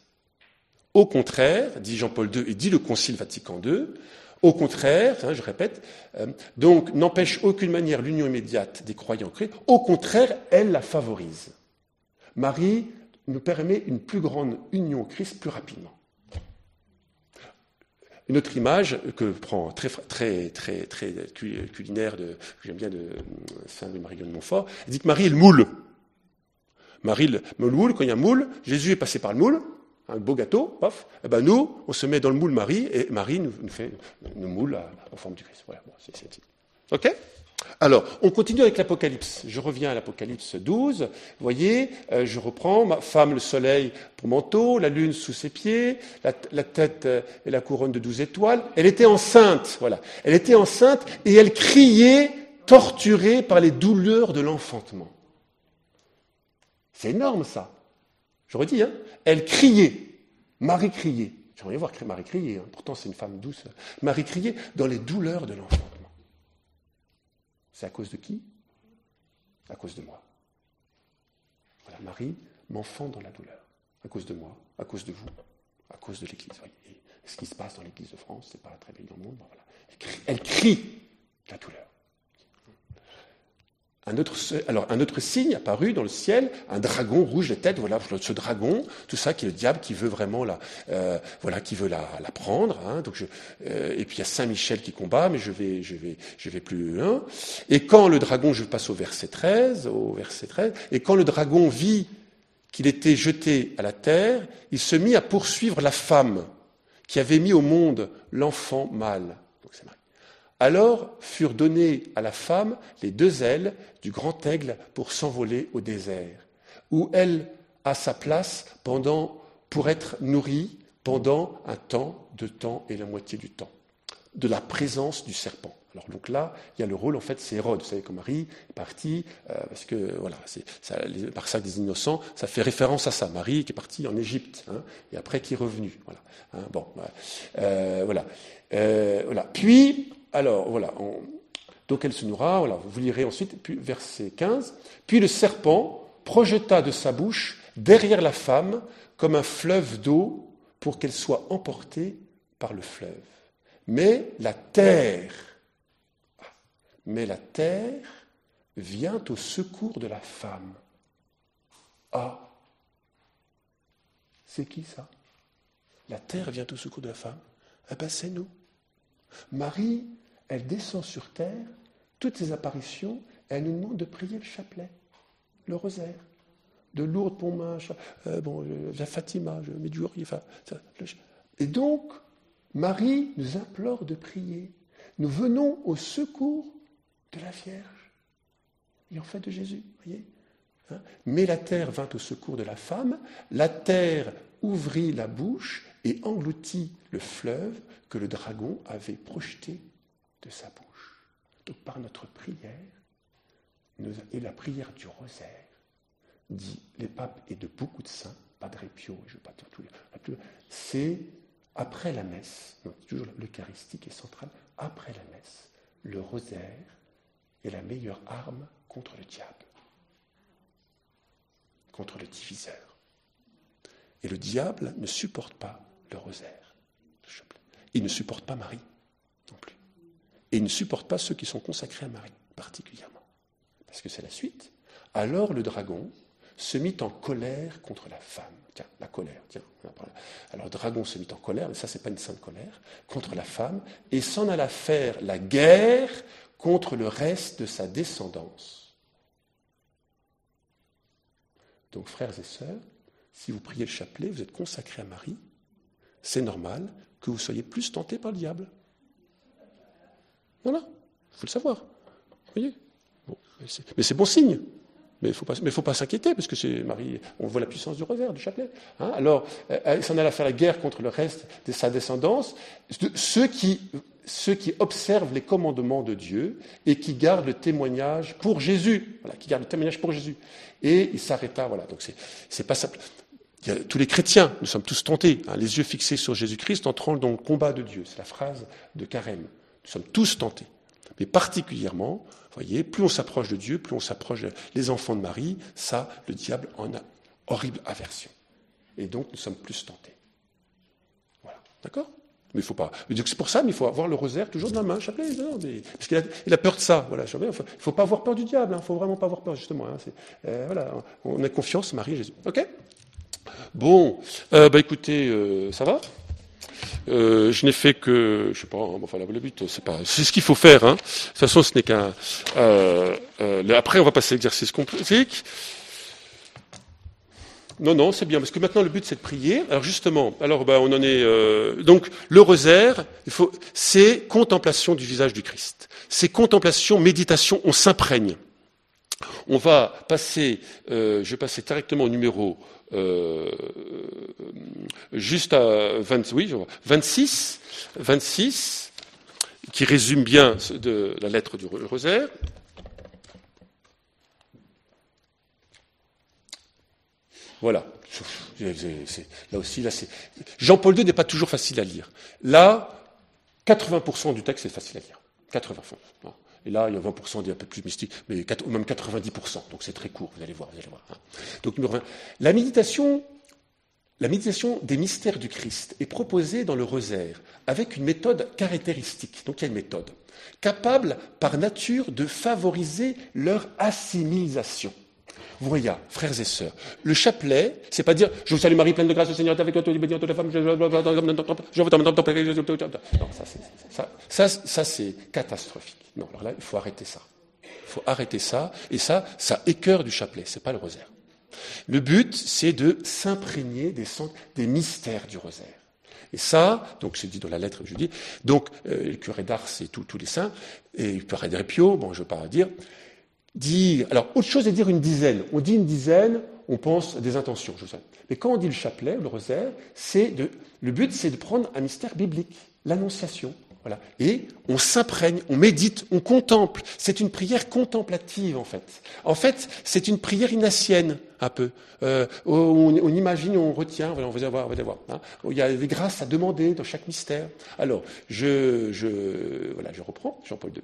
Au contraire, dit Jean-Paul II et dit le Concile Vatican II, au contraire, hein, je répète, euh, donc n'empêche aucune manière l'union immédiate des croyants créés, au contraire, elle la favorise. Marie nous permet une plus grande union au Christ plus rapidement. Une autre image que prend très, très, très, culinaire, de, que j'aime bien de Saint-Marie de Montfort, dit que Marie est le moule. Marie, le, moule, quand il y a un moule, Jésus est passé par le moule, un beau gâteau, paf, et eh ben nous, on se met dans le moule Marie, et Marie nous, fait nous moule en forme du Christ. Voilà, bon, c'est, OK? Alors, on continue avec l'Apocalypse. Je reviens à l'Apocalypse 12. Vous voyez, euh, je reprends, ma femme le soleil pour manteau, la lune sous ses pieds, la, tête euh, et la couronne de douze étoiles. Elle était enceinte, voilà. Elle était enceinte et elle criait, torturée par les douleurs de l'enfantement. C'est énorme ça. Je redis, hein, elle criait, Marie criait. J'aimerais voir Marie crier. Hein. Pourtant, c'est une femme douce. Marie criait dans les douleurs de l'enfantement. C'est à cause de qui? À cause de moi. Voilà, Marie m'enfant dans la douleur. À cause de moi, à cause de vous, à cause de l'Église. Ce qui se passe dans l'Église de France, c'est pas très bien dans le monde. Elle crie la douleur. Un autre, alors, un autre signe apparu dans le ciel, un dragon rouge de tête, voilà, ce dragon, tout ça qui est le diable qui veut vraiment la, euh, voilà, qui veut la, la prendre. Hein, donc euh, et puis il y a Saint Michel qui combat, mais je vais, je vais, je vais plus loin. Et quand le dragon, je passe au verset 13, au verset 13, et quand le dragon vit qu'il était jeté à la terre, il se mit à poursuivre la femme qui avait mis au monde l'enfant mâle. Alors furent données à la femme les deux ailes du grand aigle pour s'envoler au désert, où elle a sa place pendant, pour être nourrie pendant un temps, deux temps et la moitié du temps, de la présence du serpent. Alors donc là, il y a le rôle, en fait, c'est Hérode. Vous savez, quand Marie est partie, euh, parce que, voilà, c'est, ça des innocents, ça fait référence à ça. Marie qui est partie en Égypte, hein, et après qui est revenue. Voilà. Hein, bon, euh, voilà. Euh, voilà. Puis, alors, voilà. donc elle se nourra, voilà, vous lirez ensuite, puis, verset 15. Puis le serpent projeta de sa bouche derrière la femme comme un fleuve d'eau pour qu'elle soit emportée par le fleuve. Mais la terre mais la terre vient au secours de la femme. Ah, c'est qui ça? La terre vient au secours de la femme? Eh bien, c'est nous. Marie, elle descend sur terre, toutes ses apparitions, elle nous demande de prier le chapelet, le rosaire, de Lourdes pour moi, euh, bon, la Fatima, je mets du Et donc, Marie nous implore de prier. Nous venons au secours de la Vierge et en fait de Jésus. Voyez hein Mais la terre vint au secours de la femme, la terre ouvrit la bouche et engloutit le fleuve que le dragon avait projeté de sa bouche. Donc par notre prière, et la prière du rosaire, dit les papes et de beaucoup de saints, Padre Pio, je ne pas tous les, c'est après la messe, toujours l'Eucharistique est centrale, après la messe, le rosaire est la meilleure arme contre le diable, contre le diviseur. Et le diable ne supporte pas le rosaire. Il ne supporte pas Marie non plus. Et ne supporte pas ceux qui sont consacrés à Marie particulièrement. Parce que c'est la suite. Alors le dragon se mit en colère contre la femme. Tiens, la colère, tiens. Alors le dragon se mit en colère, mais ça c'est pas une sainte colère, contre la femme, et s'en alla faire la guerre contre le reste de sa descendance. Donc, frères et sœurs, si vous priez le chapelet, vous êtes consacrés à Marie, c'est normal que vous soyez plus tentés par le diable. Voilà, il faut le savoir. Vous voyez? Mais c'est bon signe. Mais il ne faut pas, s'inquiéter, parce que c'est Marie, on voit la puissance du revers, du chapelet. Hein. Alors, elle s'en alla faire la guerre contre le reste de sa descendance. Ceux qui observent les commandements de Dieu et qui gardent le témoignage pour Jésus. Voilà, qui gardent le témoignage pour Jésus. Et il s'arrêta, voilà. Donc c'est pas simple. Il tous les chrétiens, nous sommes tous tentés, hein, les yeux fixés sur Jésus-Christ, entrant dans le combat de Dieu. C'est la phrase de Carême. Nous sommes tous tentés. Mais particulièrement, voyez, plus on s'approche de Dieu, plus on s'approche des enfants de Marie, ça, le diable en a horrible aversion. Et donc, nous sommes plus tentés. Voilà. D'accord? Mais il faut pas. C'est pour ça, mais il faut avoir le rosaire toujours dans la main, chapelet. parce qu'il a, il peur de ça. Voilà, il ne faut pas avoir peur du diable. Il hein, ne faut vraiment pas avoir peur, justement. Hein, euh, voilà, on a confiance, Marie et Jésus. OK? Bon, euh, bah écoutez, euh, ça va? Euh, je n'ai fait que, je sais pas, enfin le but, c'est pas, c'est ce qu'il faut faire. Hein. De toute façon, ce n'est qu'un. Euh, euh, après, on va passer à l'exercice complet. Non, non, c'est bien, parce que maintenant le but c'est de prier. Alors justement, alors ben, on en est donc le rosaire, il faut, c'est contemplation du visage du Christ. C'est contemplation, méditation, on s'imprègne. On va passer, je vais passer directement au numéro euh, juste à 20, oui, 26, 26, qui résume bien de la lettre du rosaire. Voilà. là aussi, là, c'est. Jean-Paul II n'est pas toujours facile à lire. Là, 80% du texte est facile à lire. 80. Et là, il y a 20% des un peu plus mystiques, mais même 90%. Donc c'est très court, vous allez voir. Vous allez voir hein. Donc, la méditation, la méditation des mystères du Christ est proposée dans le rosaire avec une méthode caractéristique. Donc il y a une méthode capable par nature de favoriser leur assimilation. Voyez, frères et sœurs, le chapelet, c'est pas dire je vous salue Marie, pleine de grâce, le Seigneur est avec toi, tu es bénie entre les femmes, je Non, ça, ça, ça c'est catastrophique. Non, alors là, il faut arrêter ça. Il faut arrêter ça, et ça, ça écœure du chapelet, c'est pas le rosaire. Le but, c'est de s'imprégner des, des mystères du rosaire. Et ça, donc c'est dit dans la lettre je dis, donc euh, le curé d'Ars et tous les saints, et le curé d'Erpio, bon, je ne veux pas dire, dire, alors autre chose est dire une dizaine. On dit une dizaine, on pense à des intentions, je sais. Mais quand on dit le chapelet, le rosaire, c'est le but c'est de prendre un mystère biblique, l'annonciation. Voilà. Et on s'imprègne, on médite, on contemple. C'est une prière contemplative, en fait. En fait, c'est une prière inassienne, un peu. Euh, on, imagine, on retient, on va voir, on va voir. Hein. Il y a des grâces à demander dans chaque mystère. Alors, je, je, voilà, je reprends, Jean-Paul II.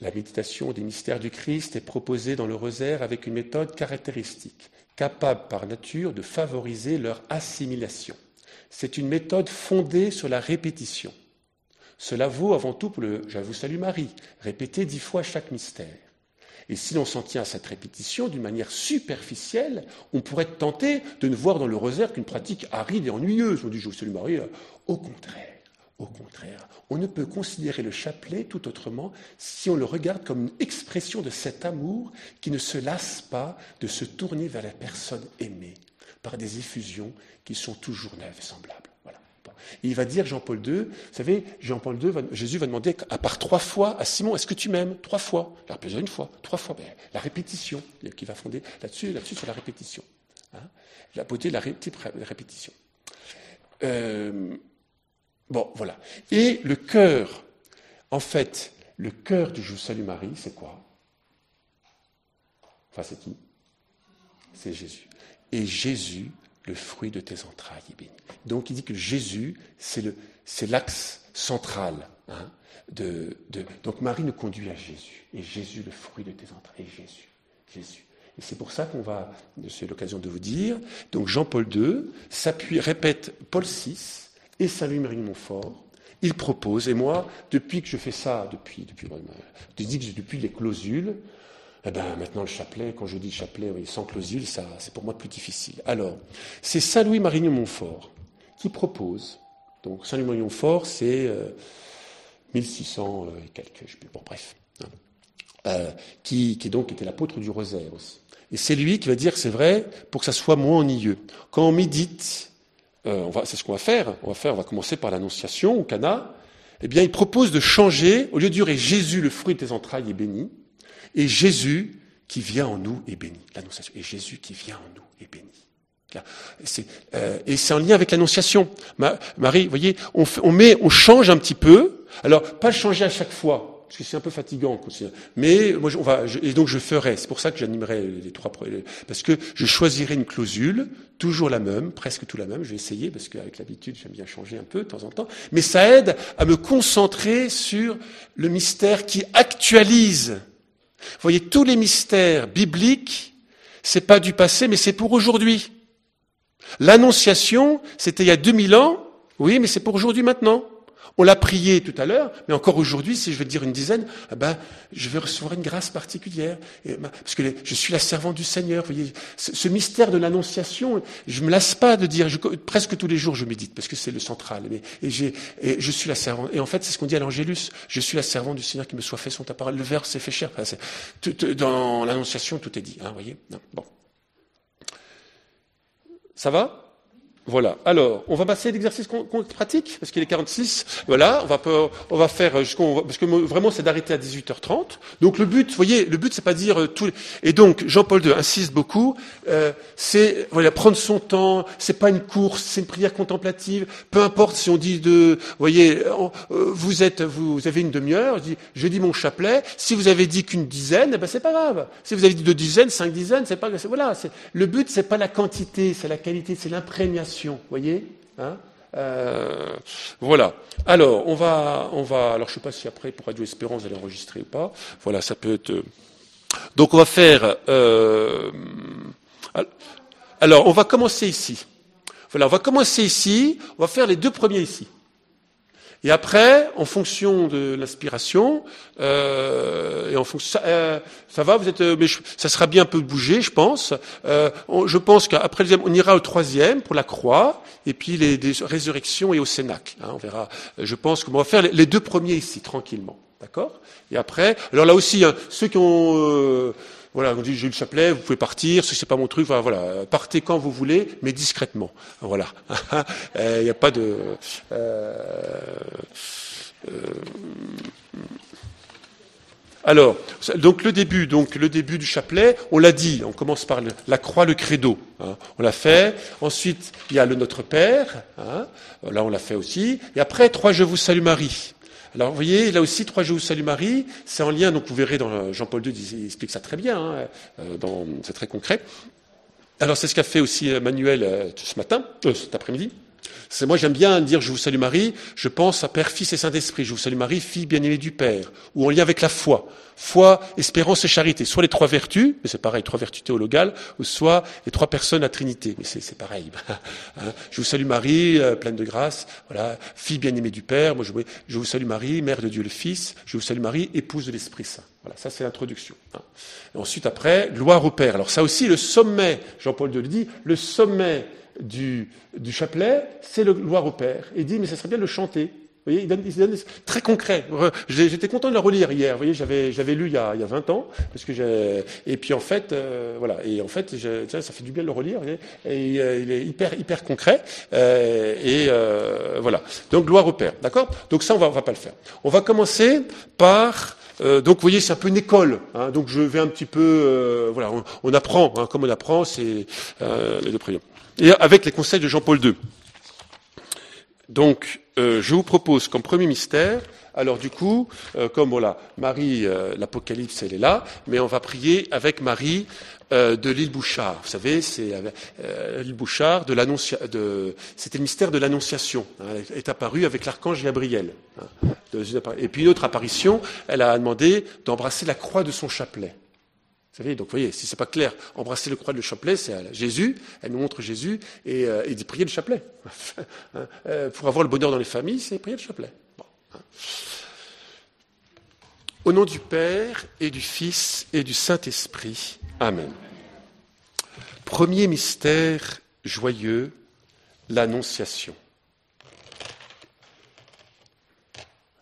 La méditation des mystères du Christ est proposée dans le rosaire avec une méthode caractéristique, capable par nature de favoriser leur assimilation. C'est une méthode fondée sur la répétition. Cela vaut avant tout pour le Je vous salue Marie, répéter dix fois chaque mystère. Et si l'on s'en tient à cette répétition d'une manière superficielle, on pourrait être tenté de ne voir dans le rosaire qu'une pratique aride et ennuyeuse. On dit Je vous salue Marie. Au contraire, au contraire, on ne peut considérer le chapelet tout autrement si on le regarde comme une expression de cet amour qui ne se lasse pas de se tourner vers la personne aimée par des effusions qui sont toujours neuves et semblables. Il va dire, Jean-Paul II, vous savez, Jean-Paul II, Jésus va demander à part trois fois à Simon, est-ce que tu m'aimes? Trois fois. Il a une fois, trois fois. La répétition, qui va fonder là-dessus, là-dessus sur la répétition. Hein. la beauté de la répétition. Euh, bon, voilà. Et le cœur, en fait, le cœur du Je salue Marie, c'est quoi? Enfin, c'est qui? C'est Jésus et Jésus, le fruit de tes entrailles. Donc il dit que Jésus, c'est l'axe central. Hein, donc Marie nous conduit à Jésus. Et Jésus, le fruit de tes entrailles. Et Jésus. Jésus. Et c'est pour ça qu'on va, c'est l'occasion de vous dire, donc Jean-Paul II s'appuie, répète Paul VI et Saint-Louis-Marie Montfort. Il propose, et moi, depuis que je fais ça, depuis, depuis, depuis, les clausules, eh bien, maintenant, le chapelet, quand je dis chapelet, sans clausule, ça, c'est pour moi plus difficile. Alors, c'est Saint-Louis Marignon Montfort qui propose. Donc, Saint-Louis Marignon Montfort, c'est 1600 euh, et quelques, je sais plus, bon, bref. Hein. Euh, qui, qui donc était l'apôtre du rosaire aussi. Et c'est lui qui va dire, c'est vrai, pour que ça soit moins ennuyeux. Quand on médite, euh, c'est ce qu'on va faire. On va faire, on va commencer par l'annonciation au Cana. Eh bien, il propose de changer, au lieu de dire Jésus, le fruit de tes entrailles, est béni, et Jésus qui vient en nous est béni. L'annonciation. Et Jésus qui vient en nous est béni. Euh, et c'est en lien avec l'annonciation. Marie, vous voyez, on, on, met, on change un petit peu. Alors, pas changer à chaque fois, parce que c'est un peu fatigant. Mais moi, on va, et donc je ferai. C'est pour ça que j'animerai les trois, parce que je choisirai une clausule, toujours la même, presque tout la même. Je vais essayer parce qu'avec l'habitude, j'aime bien changer un peu de temps en temps. Mais ça aide à me concentrer sur le mystère qui actualise vous voyez, tous les mystères bibliques, c'est pas du passé, mais c'est pour aujourd'hui. L'annonciation, c'était il y a 2000 ans, oui, mais c'est pour aujourd'hui maintenant. On l'a prié tout à l'heure, mais encore aujourd'hui, si je veux dire une dizaine, eh ben, je vais recevoir une grâce particulière. Parce que je suis la servante du Seigneur. Vous voyez, ce, mystère de l'annonciation, je me lasse pas de dire, presque tous les jours je médite, parce que c'est le central. Et, je suis la servante. Et en fait, c'est ce qu'on dit à l'Angélus. Je suis la servante du Seigneur qui me soit fait son ta parole. Le verre s'est fait cher. dans l'annonciation, tout est dit. Hein, voyez Bon. Ça va? Voilà. Alors, on va passer à l'exercice pratique, parce qu'il est 46. Voilà, on va, faire jusqu'au, parce que vraiment c'est d'arrêter à 18h30. Donc le but, vous voyez, le but c'est pas dire euh, tout. Et donc Jean-Paul II insiste beaucoup. Euh, c'est voilà prendre son temps. C'est pas une course, c'est une prière contemplative. Peu importe si on dit de, vous voyez, euh, vous êtes, vous, avez une demi-heure. Je dis, je dis mon chapelet. Si vous avez dit qu'une dizaine, eh ben c'est pas grave. Si vous avez dit deux dizaines, cinq dizaines, c'est pas, voilà. Le but c'est pas la quantité, c'est la qualité, c'est l'imprégnation. Voyez hein euh, voilà. Alors, on va, on va. Alors, je sais pas si après pour Radio Espérance, vous allez enregistrer ou pas. Voilà, ça peut être. Euh, donc, on va faire. Euh, alors, on va commencer ici. Voilà, on va commencer ici. On va faire les deux premiers ici. Et après, en fonction de l'inspiration, euh, et en fonction, ça, euh, ça, va, vous êtes, euh, mais ça sera bien un peu bougé, je pense. Euh, je pense qu'après le on ira au troisième pour la croix, et puis les, résurrections et au Cénac. Hein, on verra. Je pense qu'on va faire les, deux premiers ici, tranquillement. D'accord? Et après, alors là aussi, hein, ceux qui ont euh, voilà, on dit j'ai le chapelet, vous pouvez partir, ce n'est pas mon truc, voilà, partez quand vous voulez, mais discrètement. Voilà. Il n'y a pas de. Euh, euh, alors, donc le début, donc le début du chapelet, on l'a dit, on commence par la croix, le credo, hein, on l'a fait. Ensuite, il y a le Notre Père, hein, là on l'a fait aussi. Et après, trois Je vous salue Marie. Alors, vous voyez, là aussi, trois jours Salut Marie, c'est en lien, donc vous verrez dans Jean-Paul II, il explique ça très bien, hein, euh, c'est très concret. Alors, c'est ce qu'a fait aussi euh, Manuel euh, ce matin, cet après-midi. C'est moi j'aime bien dire je vous salue Marie, je pense à Père, Fils et Saint-Esprit. Je vous salue Marie, fille bien-aimée du Père, ou en lien avec la foi. Foi, espérance et charité. Soit les trois vertus, mais c'est pareil, trois vertus théologales, ou soit les trois personnes à Trinité. Mais c'est pareil. Hein? je vous salue Marie, euh, pleine de grâce, voilà, fille bien-aimée du Père. Moi je, vous salue Marie, mère de Dieu le Fils. Je vous salue Marie, épouse de l'Esprit Saint. Voilà, ça c'est l'introduction. Hein? ensuite après, gloire au Père. Alors ça aussi, le sommet, Jean-Paul II le dit, le sommet du, chapelet, c'est le gloire au Père. il dit, mais ça serait bien de le chanter. Vous voyez, il donne, il très concret. J'étais content de le relire hier. Vous voyez, j'avais, j'avais lu il y, a, il y a 20 ans, parce que j'ai, et puis en fait, euh, voilà. Et en fait, ça fait du bien de le relire. Et euh, il est hyper, hyper concret. Euh, et voilà. Donc gloire au Père, d'accord? Donc ça, on va, on va pas le faire. On va commencer par donc vous voyez, c'est un peu une école. Hein, donc je vais un petit peu, voilà, on, apprend, hein, comme on apprend, c'est les deux prières et avec les conseils de Jean-Paul II. Donc, euh, je vous propose comme premier mystère, alors du coup, euh, comme voilà, Marie, euh, l'Apocalypse, elle est là, mais on va prier avec Marie de l'île Bouchard. Vous savez, c'est l'île Bouchard de de, c'était le mystère de l'Annonciation. Hein, elle est apparue avec l'archange Gabriel. Hein, et puis une autre apparition, elle a demandé d'embrasser la croix de son chapelet. Vous savez, donc voyez, si c'est pas clair, embrasser le croix de le chapelet, c'est Jésus, elle nous montre Jésus, et, euh, dit prier le chapelet. Hein, euh, pour avoir le bonheur dans les familles, c'est prier le chapelet. Hein. Au nom du Père et du Fils et du Saint-Esprit. Amen. Premier mystère joyeux, l'Annonciation.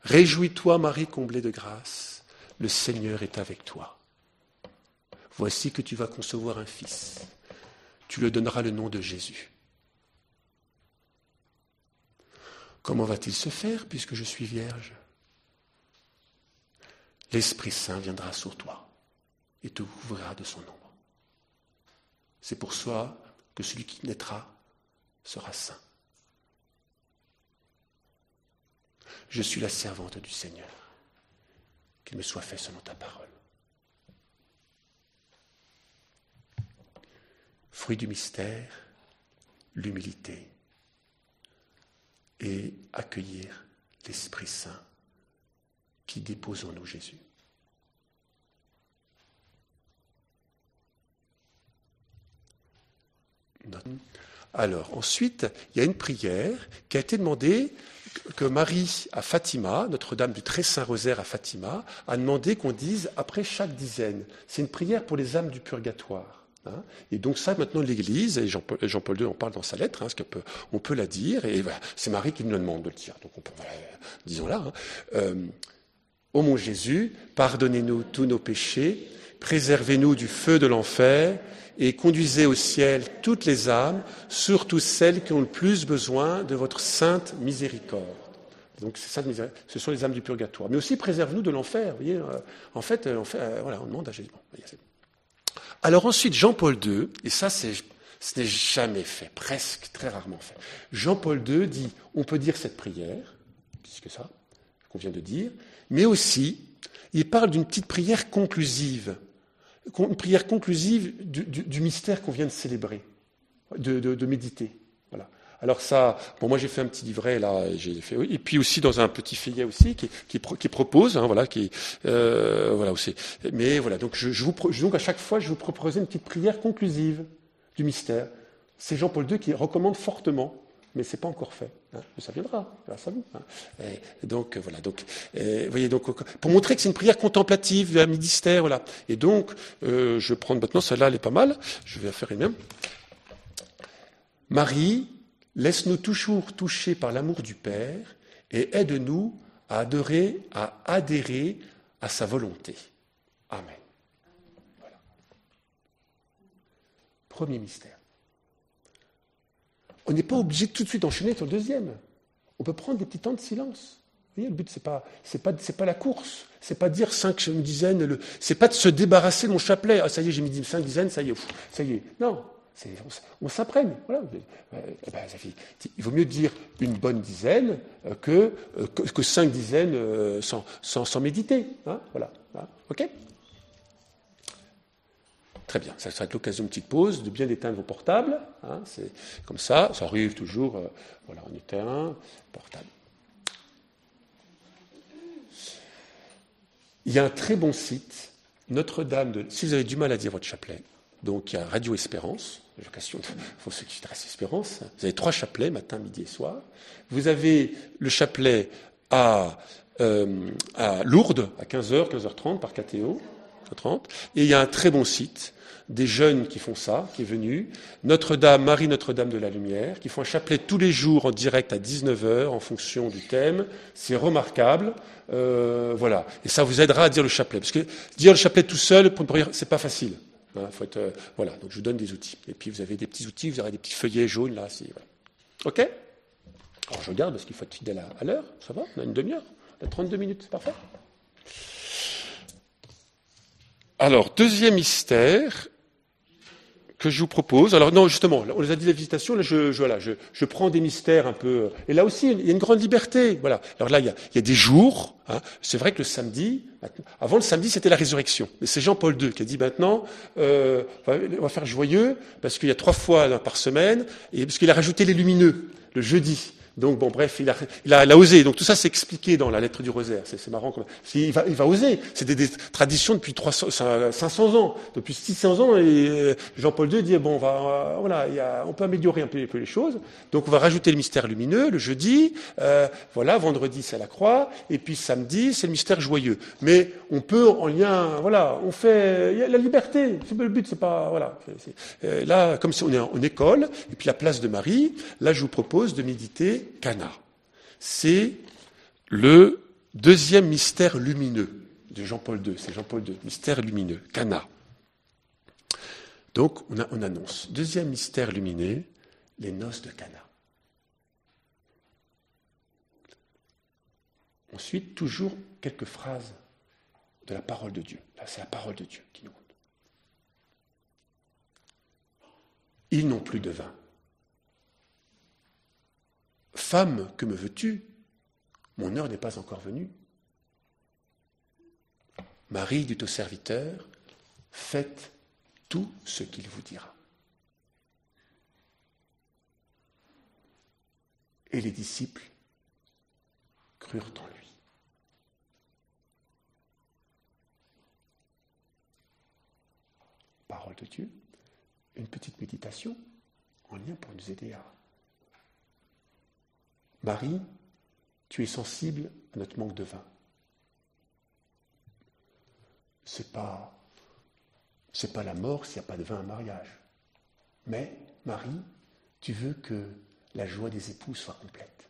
Réjouis-toi, Marie comblée de grâce, le Seigneur est avec toi. Voici que tu vas concevoir un fils. Tu le donneras le nom de Jésus. Comment va-t-il se faire puisque je suis vierge? L'Esprit Saint viendra sur toi et te couvrira de son ombre. C'est pour soi que celui qui naîtra sera saint. Je suis la servante du Seigneur. Qu'il me soit fait selon ta parole. Fruit du mystère, l'humilité et accueillir l'Esprit Saint qui dépose en nous Jésus. Alors, ensuite, il y a une prière qui a été demandée, que Marie à Fatima, Notre-Dame du Très Saint Rosaire à Fatima, a demandé qu'on dise après chaque dizaine. C'est une prière pour les âmes du purgatoire. Hein. et donc ça, maintenant, l'Église, et Jean-Paul II en parle dans sa lettre, hein, peut, on peut la dire, et c'est Marie qui nous demande de le dire, donc on peut, disons là. Hein. Euh, Ô mon Jésus, pardonnez-nous tous nos péchés, préservez-nous du feu de l'enfer et conduisez au ciel toutes les âmes, surtout celles qui ont le plus besoin de votre sainte miséricorde. Donc, ce sont les âmes du purgatoire. Mais aussi, préserve-nous de l'enfer. Vous voyez, euh, en fait, euh, euh, voilà, on demande à Jésus. Alors ensuite, Jean-Paul II, et ça, ce n'est jamais fait, presque très rarement fait. Jean-Paul II dit, on peut dire cette prière, puisque ça, qu'on vient de dire, mais aussi, il parle d'une petite prière conclusive, une prière conclusive du, mystère qu'on vient de célébrer, de méditer. Alors ça, bon, moi j'ai fait un petit livret là, j'ai fait, et puis aussi dans un petit feuillet aussi qui, qui, qui propose, hein, voilà, qui, euh, voilà aussi. Mais voilà, donc je, je vous, donc à chaque fois, je vous proposer une petite prière conclusive du mystère. C'est Jean-Paul II qui recommande fortement, mais c'est pas encore fait. Hein, ça viendra, grâce à vous. Hein. Et donc voilà, donc, vous voyez donc pour montrer que c'est une prière contemplative, un mystère, voilà. Et donc, euh, je vais prendre maintenant celle-là, elle est pas mal. Je vais la faire une même. Marie Laisse-nous toujours toucher par l'amour du Père et aide-nous à adorer, à adhérer à sa volonté. Amen. Premier mystère. On n'est pas obligé tout de suite d'enchaîner sur le deuxième. On peut prendre des petits temps de silence. Vous voyez, le but, ce n'est pas, pas, la course. C'est pas dire cinq dizaines. C'est pas de se débarrasser de mon chapelet. Ah, ça y est, j'ai mis cinq dizaines, ça y est, ça y est. Non, on s'apprenne. Voilà. Euh, eh ben, il vaut mieux dire une bonne dizaine euh, que, euh, que, cinq dizaines sans, sans, méditer. Hein, voilà. Hein, OK? Très bien. Ça sera l'occasion d'une petite pause, de bien éteindre vos portables. Hein, c'est comme ça. Ça arrive toujours. voilà, on éteint portable. Il y a un très bon site, Notre-Dame de. Si vous avez du mal à dire votre chapelet, donc il y a Radio Espérance, l'occasion pour ceux qui restent Espérance. Vous avez trois chapelets, matin, midi et soir. Vous avez le chapelet à, euh, Lourdes, à 15h, 15h30 par KTO. 30. Et il y a un très bon site, des jeunes qui font ça, qui est venu, Notre-Dame, Marie Notre-Dame de la Lumière, qui font un chapelet tous les jours en direct à 19h en fonction du thème. C'est remarquable. Euh, voilà. Et ça vous aidera à dire le chapelet. Parce que dire le chapelet tout seul, c'est pas facile. Hein, euh, voilà, donc je vous donne des outils. Et puis vous avez des petits outils, vous aurez des petits feuillets jaunes là. OK? Alors je regarde parce qu'il faut être fidèle à, l'heure. Ça va? On a une demi-heure? On a 32 minutes, c'est parfait? Alors, deuxième mystère, que je vous propose. Alors non, justement, on les a dit la visitation, là je, voilà, je, je, prends des mystères un peu. Et là aussi, il y a une grande liberté. Voilà. Alors là, il y a, il y a des jours. Hein. C'est vrai que le samedi, avant le samedi, c'était la résurrection. Mais c'est Jean-Paul II qui a dit maintenant, euh, on va faire joyeux parce qu'il y a trois fois par semaine et parce qu'il a rajouté les lumineux le jeudi. Donc, bon, bref, il a, il a, osé. Donc, tout ça, c'est expliqué dans la lettre du rosaire. C'est marrant. Il va, il va oser. C'est des, traditions depuis 300, 500 ans, depuis 600 ans. Et euh, Jean-Paul II dit, bon, on va, voilà, il y a, on peut améliorer un peu, les choses. Donc, on va rajouter le mystère lumineux le jeudi. Euh, voilà, vendredi, c'est la croix. Et puis, samedi, c'est le mystère joyeux. Mais on peut, en lien, voilà, on fait, il y a la liberté. Le but, c'est pas, voilà. Euh, là, comme si on est en école, et puis la place de Marie, là, je vous propose de méditer Cana. C'est le deuxième mystère lumineux de Jean-Paul II. C'est Jean-Paul II, mystère lumineux, Cana. Donc, on, on, annonce. Deuxième mystère lumineux, les noces de Cana. Ensuite, toujours quelques phrases de la parole de Dieu. Là, c'est la parole de Dieu qui nous compte. Ils n'ont plus de vin. Femme, que me veux-tu? Mon heure n'est pas encore venue. Marie dit au serviteur, faites tout ce qu'il vous dira. Et les disciples crurent en lui. Parole de Dieu, une petite méditation en lien pour nous aider à Marie, tu es sensible à notre manque de vin. C'est pas, pas la mort s'il n'y a pas de vin à mariage. Mais, Marie, tu veux que la joie des époux soit complète.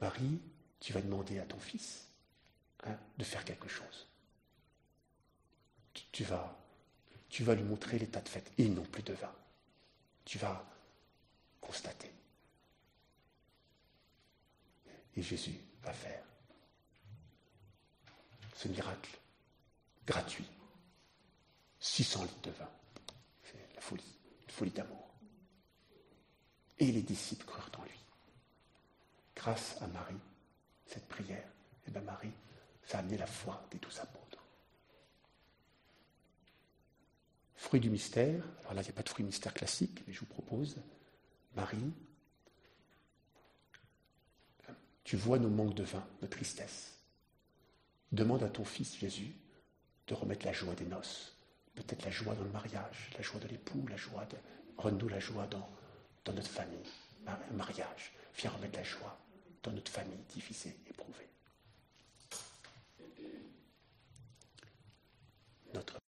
Marie, tu vas demander à ton fils hein, de faire quelque chose. tu, vas, tu vas lui montrer l'état de fait. Ils n'ont plus de vin. Tu vas constater. Et Jésus va faire ce miracle gratuit. 600 litres de vin. C'est la folie, une folie d'amour. Et les disciples crurent en lui. Grâce à Marie, cette prière, et eh bien Marie, ça a amené la foi des douze apôtres. Fruit du mystère, alors là il n'y a pas de fruit mystère classique, mais je vous propose, Marie, tu vois nos manques de vin, nos tristesses. Demande à ton Fils Jésus de remettre la joie des noces, peut-être la joie dans le mariage, la joie de l'époux, la joie de... Renoue la joie dans, notre famille, mariage. Viens remettre la joie dans notre famille divisée, éprouvée. Notre